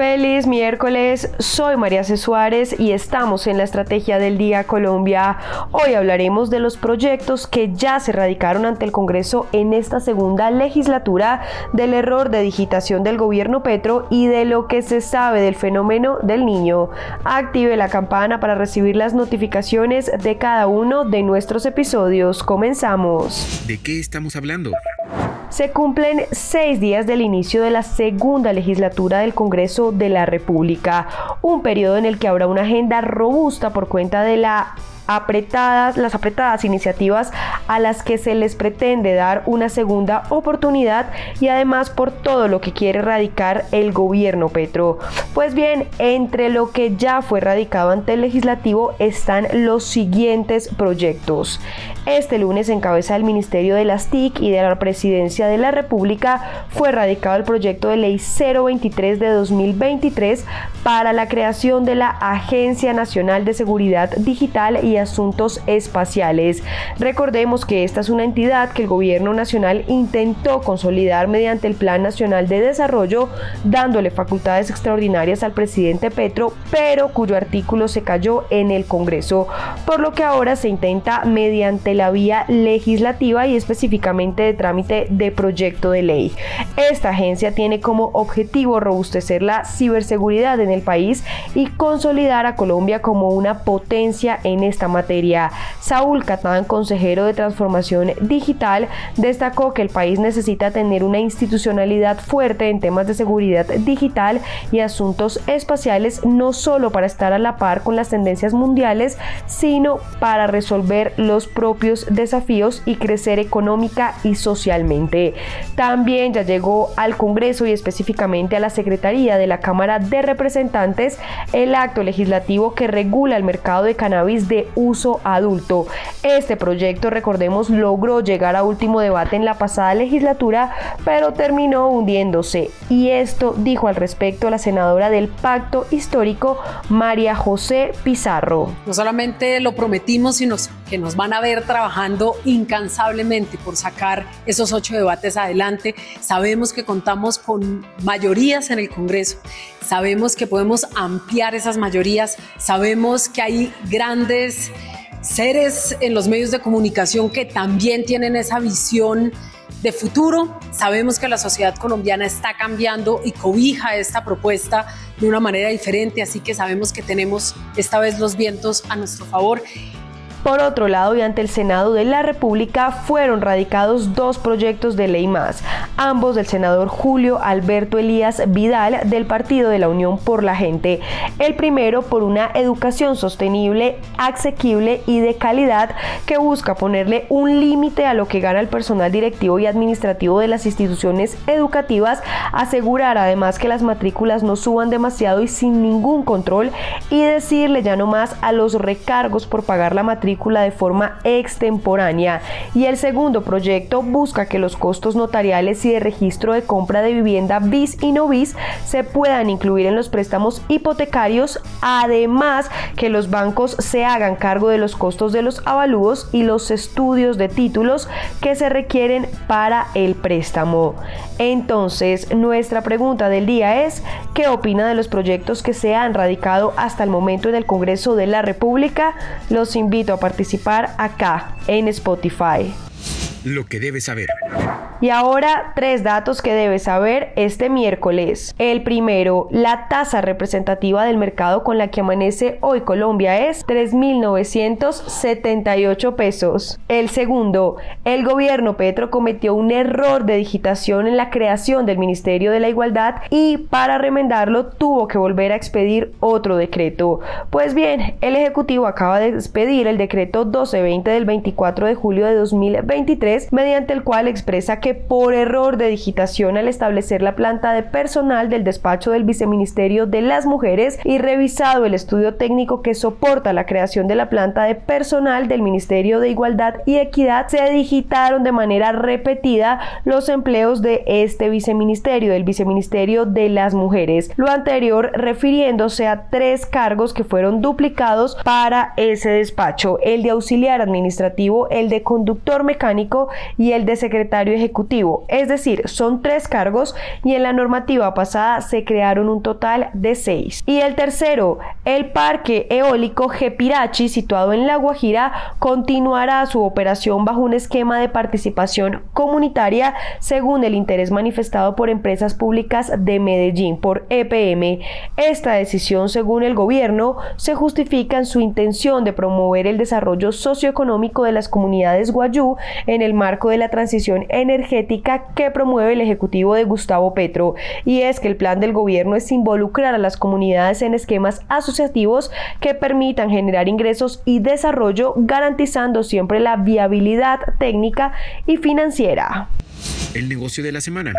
Feliz miércoles, soy María C. Suárez y estamos en la Estrategia del Día Colombia. Hoy hablaremos de los proyectos que ya se radicaron ante el Congreso en esta segunda legislatura, del error de digitación del gobierno Petro y de lo que se sabe del fenómeno del niño. Active la campana para recibir las notificaciones de cada uno de nuestros episodios. Comenzamos. ¿De qué estamos hablando? Se cumplen seis días del inicio de la segunda legislatura del Congreso de la República, un periodo en el que habrá una agenda robusta por cuenta de la apretadas, las apretadas iniciativas a las que se les pretende dar una segunda oportunidad y además por todo lo que quiere erradicar el gobierno Petro. Pues bien, entre lo que ya fue radicado ante el legislativo están los siguientes proyectos. Este lunes en cabeza del Ministerio de las TIC y de la Presidencia de la República fue radicado el proyecto de ley 023 de 2023 para la creación de la Agencia Nacional de Seguridad Digital y Asuntos Espaciales. Recordemos que esta es una entidad que el gobierno nacional intentó consolidar mediante el Plan Nacional de Desarrollo, dándole facultades extraordinarias al presidente Petro, pero cuyo artículo se cayó en el Congreso, por lo que ahora se intenta mediante la vía legislativa y específicamente de trámite de proyecto de ley. Esta agencia tiene como objetivo robustecer la ciberseguridad en el país y consolidar a Colombia como una potencia en esta materia. Saúl Catán, consejero de Transformación Digital, destacó que el país necesita tener una institucionalidad fuerte en temas de seguridad digital y asuntos espaciales, no solo para estar a la par con las tendencias mundiales, sino para resolver los propios desafíos y crecer económica y socialmente. También ya llegó al Congreso y específicamente a la Secretaría de la Cámara de Representantes el acto legislativo que regula el mercado de cannabis de uso adulto. Este proyecto, recordemos, logró llegar a último debate en la pasada legislatura, pero terminó hundiéndose. Y esto dijo al respecto la senadora del Pacto Histórico, María José Pizarro. No solamente lo prometimos, sino que nos van a ver trabajando incansablemente por sacar esos ocho debates adelante. Sabemos que contamos con mayorías en el Congreso, sabemos que podemos ampliar esas mayorías, sabemos que hay grandes seres en los medios de comunicación que también tienen esa visión de futuro. Sabemos que la sociedad colombiana está cambiando y cobija esta propuesta de una manera diferente, así que sabemos que tenemos esta vez los vientos a nuestro favor por otro lado, y ante el Senado de la República fueron radicados dos proyectos de ley más, ambos del senador Julio Alberto Elías Vidal del Partido de la Unión por la Gente. El primero por una educación sostenible, asequible y de calidad que busca ponerle un límite a lo que gana el personal directivo y administrativo de las instituciones educativas, asegurar además que las matrículas no suban demasiado y sin ningún control y decirle ya no más a los recargos por pagar la matrícula de forma extemporánea y el segundo proyecto busca que los costos notariales y de registro de compra de vivienda bis y no bis se puedan incluir en los préstamos hipotecarios, además que los bancos se hagan cargo de los costos de los avalúos y los estudios de títulos que se requieren para el préstamo. Entonces, nuestra pregunta del día es, ¿qué opina de los proyectos que se han radicado hasta el momento en el Congreso de la República? Los invito a participar acá en Spotify. Lo que debes saber. Y ahora tres datos que debes saber este miércoles. El primero, la tasa representativa del mercado con la que amanece hoy Colombia es 3.978 pesos. El segundo, el gobierno Petro cometió un error de digitación en la creación del Ministerio de la Igualdad y para remendarlo tuvo que volver a expedir otro decreto. Pues bien, el Ejecutivo acaba de expedir el decreto 1220 del 24 de julio de 2023 mediante el cual expresa que por error de digitación al establecer la planta de personal del despacho del Viceministerio de las Mujeres y revisado el estudio técnico que soporta la creación de la planta de personal del Ministerio de Igualdad y Equidad, se digitaron de manera repetida los empleos de este viceministerio, del Viceministerio de las Mujeres. Lo anterior refiriéndose a tres cargos que fueron duplicados para ese despacho, el de auxiliar administrativo, el de conductor mecánico y el de secretario ejecutivo. Es decir, son tres cargos y en la normativa pasada se crearon un total de seis. Y el tercero, el parque eólico Gepirachi, situado en La Guajira, continuará su operación bajo un esquema de participación comunitaria según el interés manifestado por empresas públicas de Medellín, por EPM. Esta decisión, según el gobierno, se justifica en su intención de promover el desarrollo socioeconómico de las comunidades guayú en el marco de la transición energética que promueve el Ejecutivo de Gustavo Petro. Y es que el plan del gobierno es involucrar a las comunidades en esquemas asociativos que permitan generar ingresos y desarrollo garantizando siempre la viabilidad técnica y financiera. El negocio de la semana.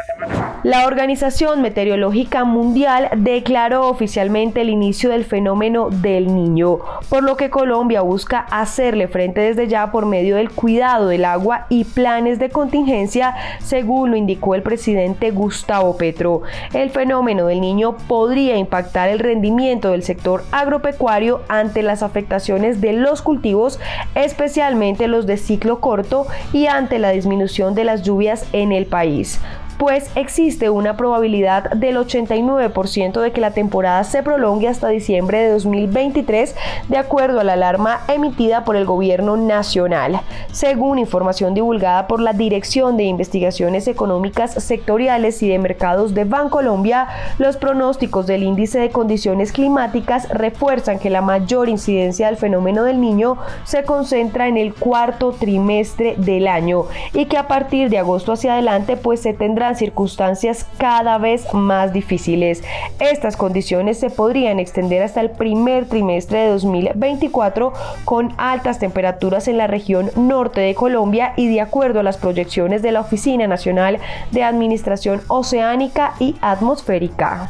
La Organización Meteorológica Mundial declaró oficialmente el inicio del fenómeno del niño, por lo que Colombia busca hacerle frente desde ya por medio del cuidado del agua y planes de contingencia, según lo indicó el presidente Gustavo Petro. El fenómeno del niño podría impactar el rendimiento del sector agropecuario ante las afectaciones de los cultivos, especialmente los de ciclo corto y ante la disminución de las lluvias en el país pues existe una probabilidad del 89% de que la temporada se prolongue hasta diciembre de 2023, de acuerdo a la alarma emitida por el gobierno nacional. Según información divulgada por la Dirección de Investigaciones Económicas Sectoriales y de Mercados de Bancolombia, los pronósticos del índice de condiciones climáticas refuerzan que la mayor incidencia del fenómeno del niño se concentra en el cuarto trimestre del año y que a partir de agosto hacia adelante pues se tendrá circunstancias cada vez más difíciles. Estas condiciones se podrían extender hasta el primer trimestre de 2024 con altas temperaturas en la región norte de Colombia y de acuerdo a las proyecciones de la Oficina Nacional de Administración Oceánica y Atmosférica.